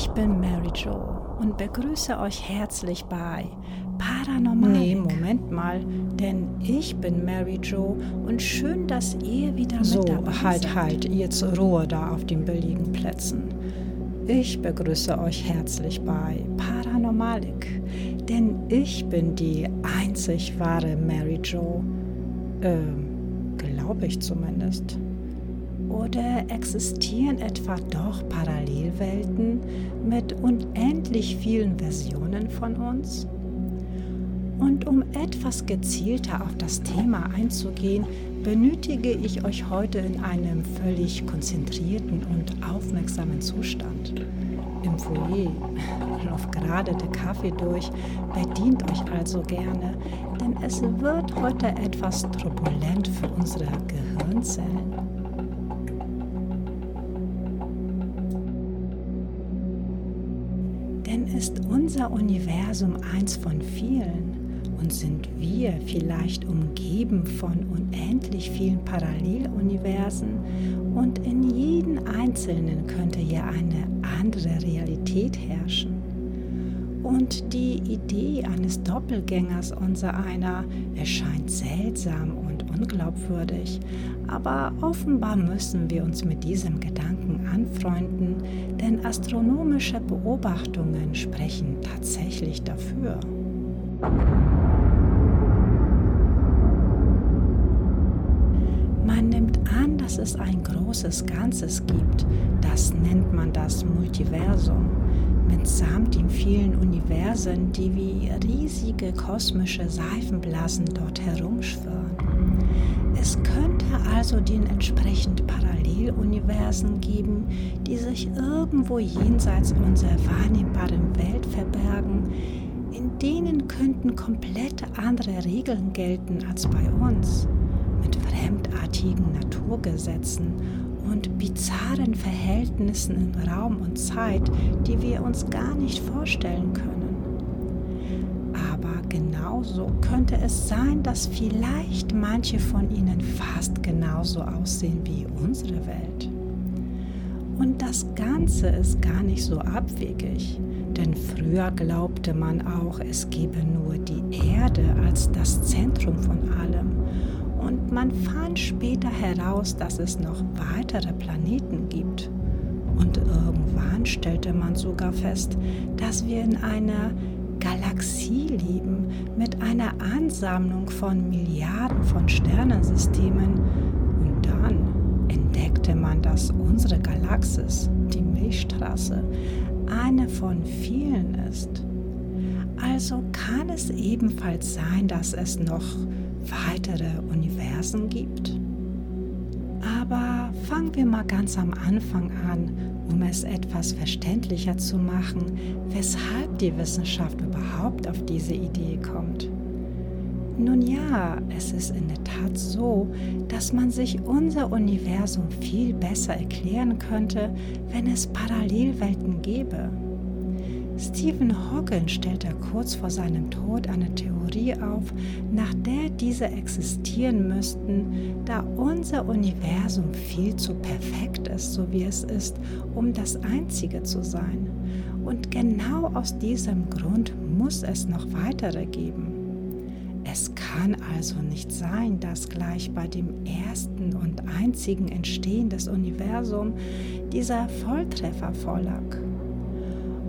Ich bin Mary Jo und begrüße euch herzlich bei Paranormal. Nee, Moment mal, denn ich bin Mary Jo und schön, dass ihr wieder so, mit dabei halt, seid. halt, jetzt Ruhe da auf den billigen Plätzen. Ich begrüße euch herzlich bei Paranormalik, denn ich bin die einzig wahre Mary Jo. Ähm, glaube ich zumindest. Oder existieren etwa doch Parallelwelten mit unendlich vielen Versionen von uns? Und um etwas gezielter auf das Thema einzugehen, benötige ich euch heute in einem völlig konzentrierten und aufmerksamen Zustand. Im Foyer läuft gerade der Kaffee durch, bedient euch also gerne, denn es wird heute etwas turbulent für unsere Gehirnzellen. Ist unser Universum eins von vielen und sind wir vielleicht umgeben von unendlich vielen Paralleluniversen und in jedem einzelnen könnte ja eine andere Realität herrschen. Und die Idee eines Doppelgängers unser einer erscheint seltsam und unglaubwürdig, aber offenbar müssen wir uns mit diesem Gedanken anfreunden, denn astronomische Beobachtungen sprechen tatsächlich dafür. Man nimmt an, dass es ein großes Ganzes gibt. Das nennt man das Multiversum. Mitsamt den vielen Universen, die wie riesige kosmische Seifenblasen dort herumschwirren. Es könnte also den entsprechend Paralleluniversen geben, die sich irgendwo jenseits unserer wahrnehmbaren Welt verbergen, in denen könnten komplett andere Regeln gelten als bei uns mit fremdartigen Naturgesetzen und bizarren Verhältnissen in Raum und Zeit, die wir uns gar nicht vorstellen können. Aber genauso könnte es sein, dass vielleicht manche von ihnen fast genauso aussehen wie unsere Welt. Und das Ganze ist gar nicht so abwegig, denn früher glaubte man auch, es gebe nur die Erde als das Zentrum von allem und man fand später heraus, dass es noch weitere Planeten gibt. Und irgendwann stellte man sogar fest, dass wir in einer Galaxie leben mit einer Ansammlung von Milliarden von Sternensystemen. Und dann entdeckte man, dass unsere Galaxis, die Milchstraße, eine von vielen ist. Also kann es ebenfalls sein, dass es noch weitere Universen gibt? Aber fangen wir mal ganz am Anfang an, um es etwas verständlicher zu machen, weshalb die Wissenschaft überhaupt auf diese Idee kommt. Nun ja, es ist in der Tat so, dass man sich unser Universum viel besser erklären könnte, wenn es Parallelwelten gäbe. Stephen Hawking stellte kurz vor seinem Tod eine Theorie auf, nach der diese existieren müssten, da unser Universum viel zu perfekt ist, so wie es ist, um das Einzige zu sein. Und genau aus diesem Grund muss es noch weitere geben. Es kann also nicht sein, dass gleich bei dem ersten und einzigen Entstehen des Universums dieser Volltreffer vorlag.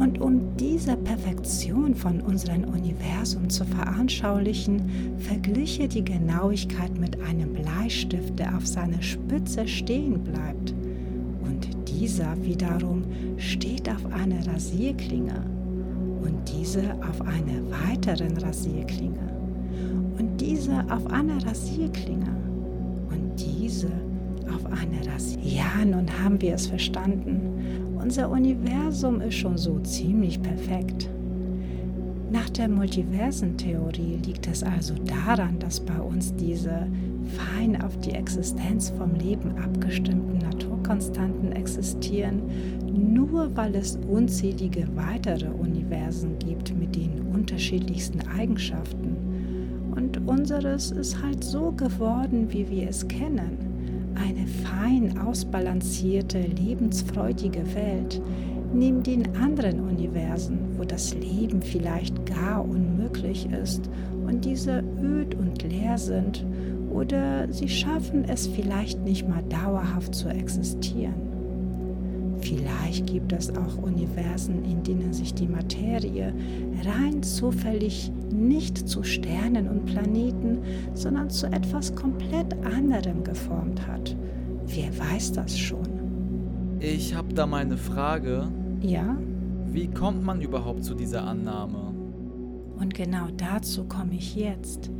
Und um diese Perfektion von unserem Universum zu veranschaulichen, vergliche die Genauigkeit mit einem Bleistift, der auf seiner Spitze stehen bleibt. Und dieser wiederum steht auf einer Rasierklinge und diese auf einer weiteren Rasierklinge und diese auf einer Rasierklinge und diese auf einer Rasierklinge. Ja, nun haben wir es verstanden. Unser Universum ist schon so ziemlich perfekt. Nach der Multiversentheorie liegt es also daran, dass bei uns diese fein auf die Existenz vom Leben abgestimmten Naturkonstanten existieren, nur weil es unzählige weitere Universen gibt mit den unterschiedlichsten Eigenschaften. Und unseres ist halt so geworden, wie wir es kennen eine fein ausbalancierte, lebensfreudige Welt, neben den anderen Universen, wo das Leben vielleicht gar unmöglich ist und diese öd und leer sind oder sie schaffen es vielleicht nicht mal dauerhaft zu existieren. Vielleicht gibt es auch Universen, in denen sich die Materie rein zufällig nicht zu Sternen und Planeten, sondern zu etwas komplett anderem geformt hat. Wer weiß das schon? Ich habe da mal eine Frage. Ja? Wie kommt man überhaupt zu dieser Annahme? Und genau dazu komme ich jetzt.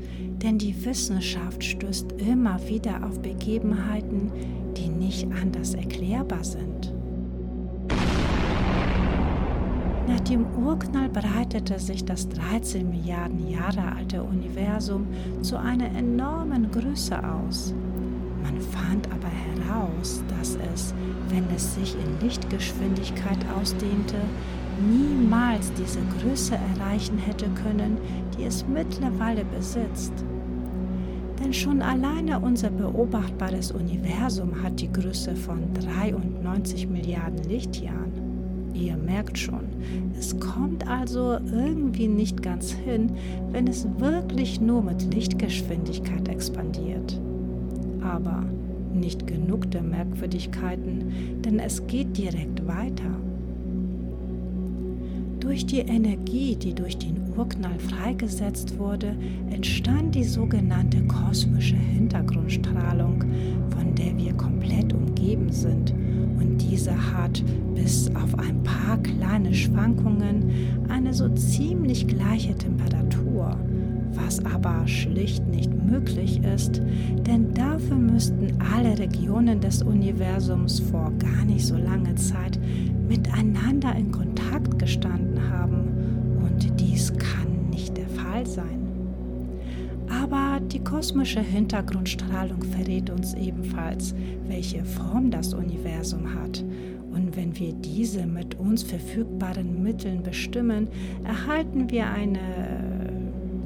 Denn die Wissenschaft stößt immer wieder auf Begebenheiten, die nicht anders erklärbar sind. Nach dem Urknall breitete sich das 13 Milliarden Jahre alte Universum zu einer enormen Größe aus. Man fand aber heraus, dass es, wenn es sich in Lichtgeschwindigkeit ausdehnte, niemals diese Größe erreichen hätte können, die es mittlerweile besitzt. Denn schon alleine unser beobachtbares Universum hat die Größe von 93 Milliarden Lichtjahren. Ihr merkt schon, es kommt also irgendwie nicht ganz hin, wenn es wirklich nur mit Lichtgeschwindigkeit expandiert. Aber nicht genug der Merkwürdigkeiten, denn es geht direkt weiter. Durch die Energie, die durch den Urknall freigesetzt wurde, entstand die sogenannte kosmische Hintergrundstrahlung, von der wir komplett umgeben sind. Und diese hat bis auf ein paar kleine Schwankungen eine so ziemlich gleiche Temperatur, was aber schlicht nicht möglich ist, denn dafür müssten alle Regionen des Universums vor gar nicht so langer Zeit miteinander in Kontakt gestanden die kosmische Hintergrundstrahlung verrät uns ebenfalls, welche Form das Universum hat. Und wenn wir diese mit uns verfügbaren Mitteln bestimmen, erhalten wir eine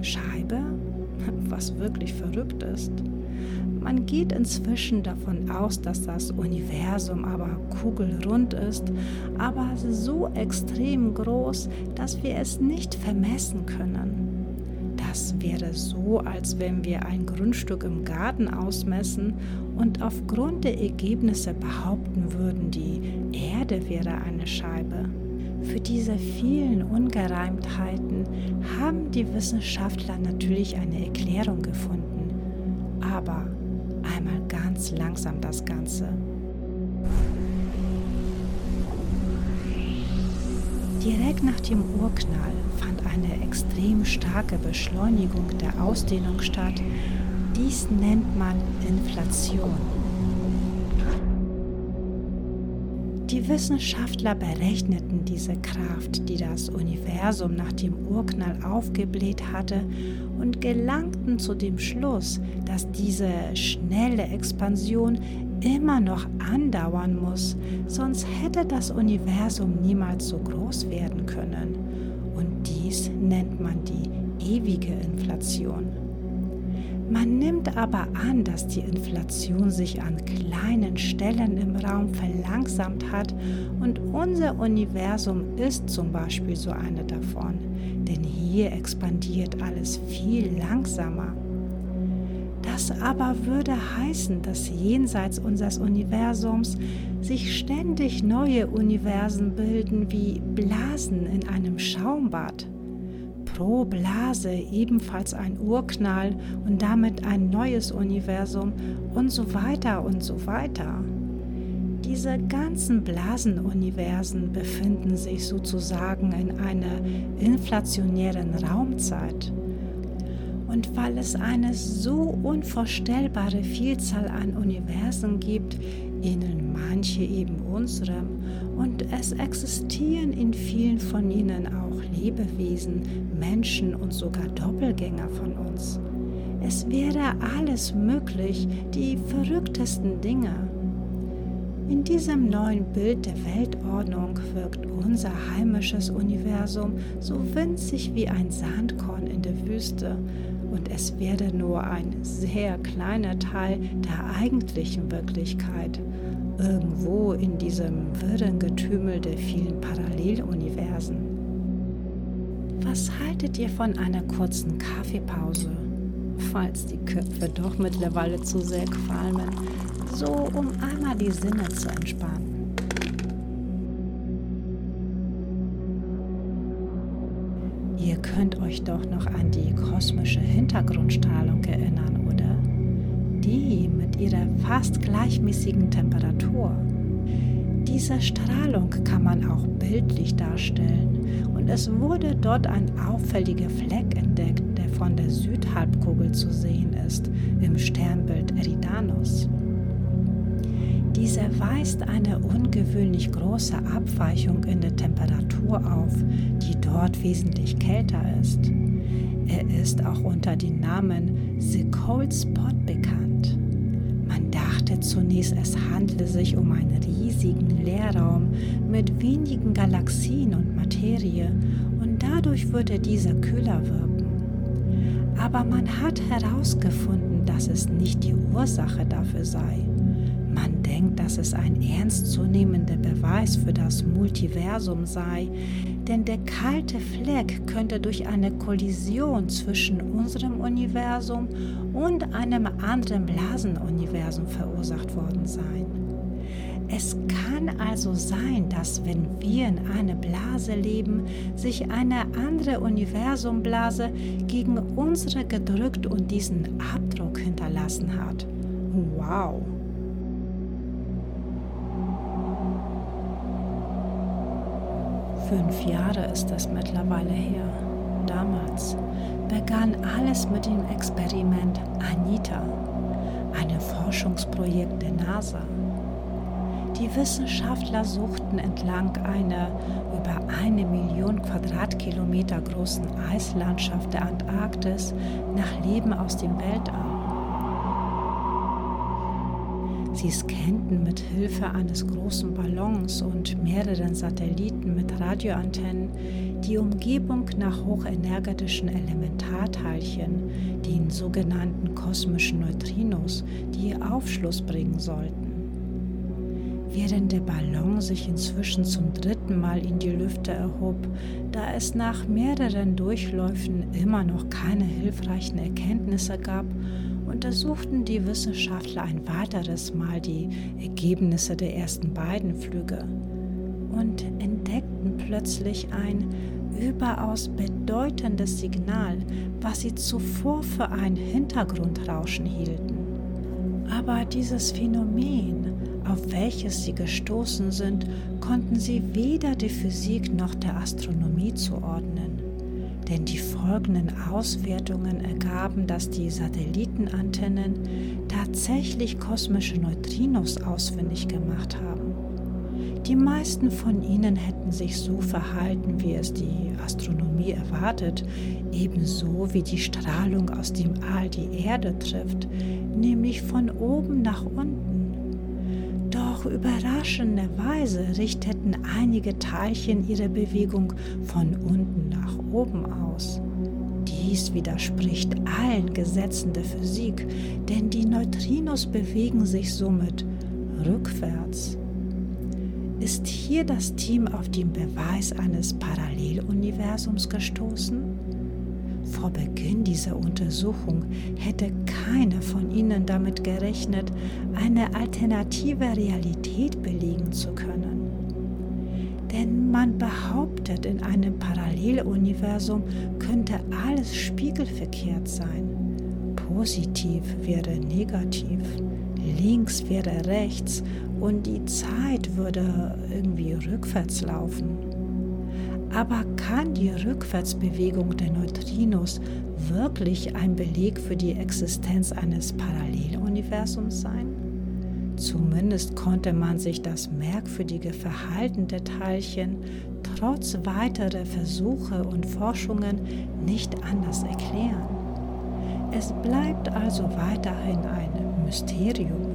Scheibe, was wirklich verrückt ist. Man geht inzwischen davon aus, dass das Universum aber kugelrund ist, aber so extrem groß, dass wir es nicht vermessen können. Das wäre so, als wenn wir ein Grundstück im Garten ausmessen und aufgrund der Ergebnisse behaupten würden, die Erde wäre eine Scheibe. Für diese vielen Ungereimtheiten haben die Wissenschaftler natürlich eine Erklärung gefunden. Aber einmal ganz langsam das Ganze. Direkt nach dem Urknall fand eine extrem starke Beschleunigung der Ausdehnung statt. Dies nennt man Inflation. Die Wissenschaftler berechneten diese Kraft, die das Universum nach dem Urknall aufgebläht hatte, und gelangten zu dem Schluss, dass diese schnelle Expansion immer noch andauern muss, sonst hätte das Universum niemals so groß werden können. Und dies nennt man die ewige Inflation. Man nimmt aber an, dass die Inflation sich an kleinen Stellen im Raum verlangsamt hat und unser Universum ist zum Beispiel so eine davon, denn hier expandiert alles viel langsamer. Das aber würde heißen, dass jenseits unseres Universums sich ständig neue Universen bilden wie Blasen in einem Schaumbad pro Blase ebenfalls ein Urknall und damit ein neues Universum und so weiter und so weiter. Diese ganzen Blasenuniversen befinden sich sozusagen in einer inflationären Raumzeit. Und weil es eine so unvorstellbare Vielzahl an Universen gibt, ähneln manche eben unserem, und es existieren in vielen von ihnen auch Lebewesen, Menschen und sogar Doppelgänger von uns. Es wäre alles möglich, die verrücktesten Dinge. In diesem neuen Bild der Weltordnung wirkt unser heimisches Universum so winzig wie ein Sandkorn in der Wüste und es wäre nur ein sehr kleiner Teil der eigentlichen Wirklichkeit. irgendwo in diesem wirren Getümmel der vielen Paralleluniversen. Was haltet ihr von einer kurzen Kaffeepause, falls die Köpfe doch mittlerweile zu sehr qualmen, so um einmal die Sinne zu entspannen? Könnt euch doch noch an die kosmische Hintergrundstrahlung erinnern, oder? Die mit ihrer fast gleichmäßigen Temperatur. Diese Strahlung kann man auch bildlich darstellen und es wurde dort ein auffälliger Fleck entdeckt, der von der Südhalbkugel zu sehen ist, im Sternbild Eridanus. Diese weist eine ungewöhnlich große Abweichung in der Temperatur auf, die dort wesentlich kälter ist. Er ist auch unter dem Namen The Cold Spot bekannt. Man dachte zunächst, es handle sich um einen riesigen Leerraum mit wenigen Galaxien und Materie und dadurch würde dieser kühler wirken. Aber man hat herausgefunden, dass es nicht die Ursache dafür sei. Man denkt, dass es ein ernstzunehmender Beweis für das Multiversum sei, denn der kalte Fleck könnte durch eine Kollision zwischen unserem Universum und einem anderen Blasenuniversum verursacht worden sein. Es kann also sein, dass wenn wir in einer Blase leben, sich eine andere Universumblase gegen unsere gedrückt und diesen Abdruck hinterlassen hat. Wow! Fünf Jahre ist das mittlerweile her. Damals begann alles mit dem Experiment Anita, einem Forschungsprojekt der NASA. Die Wissenschaftler suchten entlang einer über eine Million Quadratkilometer großen Eislandschaft der Antarktis nach Leben aus dem Weltall. Sie scannten mit Hilfe eines großen Ballons und mehreren Satelliten mit Radioantennen die Umgebung nach hochenergetischen Elementarteilchen, den sogenannten kosmischen Neutrinos, die Aufschluss bringen sollten. Während der Ballon sich inzwischen zum dritten Mal in die Lüfte erhob, da es nach mehreren Durchläufen immer noch keine hilfreichen Erkenntnisse gab, untersuchten die Wissenschaftler ein weiteres Mal die Ergebnisse der ersten beiden Flüge und entdeckten plötzlich ein überaus bedeutendes Signal, was sie zuvor für ein Hintergrundrauschen hielten. Aber dieses Phänomen, auf welches sie gestoßen sind, konnten sie weder der Physik noch der Astronomie zuordnen denn die folgenden Auswertungen ergaben, dass die Satellitenantennen tatsächlich kosmische Neutrinos ausfindig gemacht haben. Die meisten von ihnen hätten sich so verhalten, wie es die Astronomie erwartet, ebenso wie die Strahlung aus dem All die Erde trifft, nämlich von oben nach unten. Doch überraschenderweise richteten einige Teilchen ihre Bewegung von unten nach oben aus. Dies widerspricht allen Gesetzen der Physik, denn die Neutrinos bewegen sich somit rückwärts. Ist hier das Team auf den Beweis eines Paralleluniversums gestoßen? Vor Beginn dieser Untersuchung hätte keiner von ihnen damit gerechnet, eine alternative Realität belegen zu können. Denn man behauptet, in einem Paralleluniversum könnte alles spiegelverkehrt sein. Positiv wäre negativ, links wäre rechts und die Zeit würde irgendwie rückwärts laufen. Aber kann die Rückwärtsbewegung der Neutrinos wirklich ein Beleg für die Existenz eines Paralleluniversums sein? Zumindest konnte man sich das merkwürdige Verhalten der Teilchen trotz weiterer Versuche und Forschungen nicht anders erklären. Es bleibt also weiterhin ein Mysterium.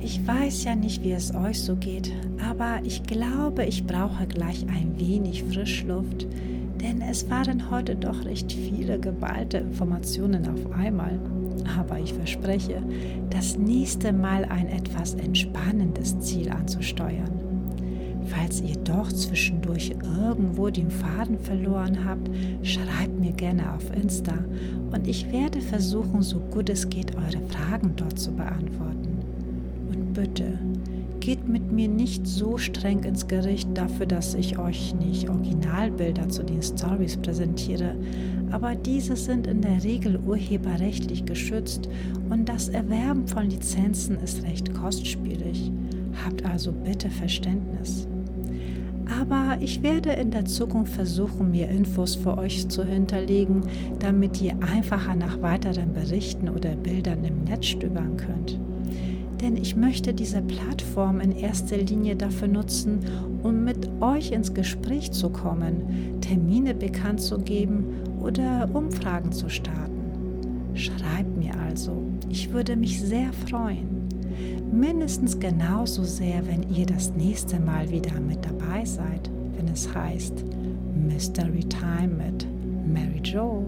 Ich weiß ja nicht, wie es euch so geht, aber ich glaube, ich brauche gleich ein wenig Frischluft, denn es waren heute doch recht viele geballte Informationen auf einmal. Aber ich verspreche, das nächste Mal ein etwas entspannendes Ziel anzusteuern. Falls ihr doch zwischendurch irgendwo den Faden verloren habt, schreibt mir gerne auf Insta und ich werde versuchen, so gut es geht, eure Fragen dort zu beantworten. Und bitte, geht mit mir nicht so streng ins Gericht dafür, dass ich euch nicht Originalbilder zu den Stories präsentiere, aber diese sind in der Regel urheberrechtlich geschützt und das Erwerben von Lizenzen ist recht kostspielig. Habt also bitte Verständnis. Aber ich werde in der Zukunft versuchen, mir Infos für euch zu hinterlegen, damit ihr einfacher nach weiteren Berichten oder Bildern im Netz stöbern könnt. Denn ich möchte diese Plattform in erster Linie dafür nutzen, um mit euch ins Gespräch zu kommen, Termine bekannt zu geben oder Umfragen zu starten. Schreibt mir also, ich würde mich sehr freuen mindestens genauso sehr, wenn ihr das nächste Mal wieder mit dabei seid, wenn es heißt Mystery Time mit Mary Jo.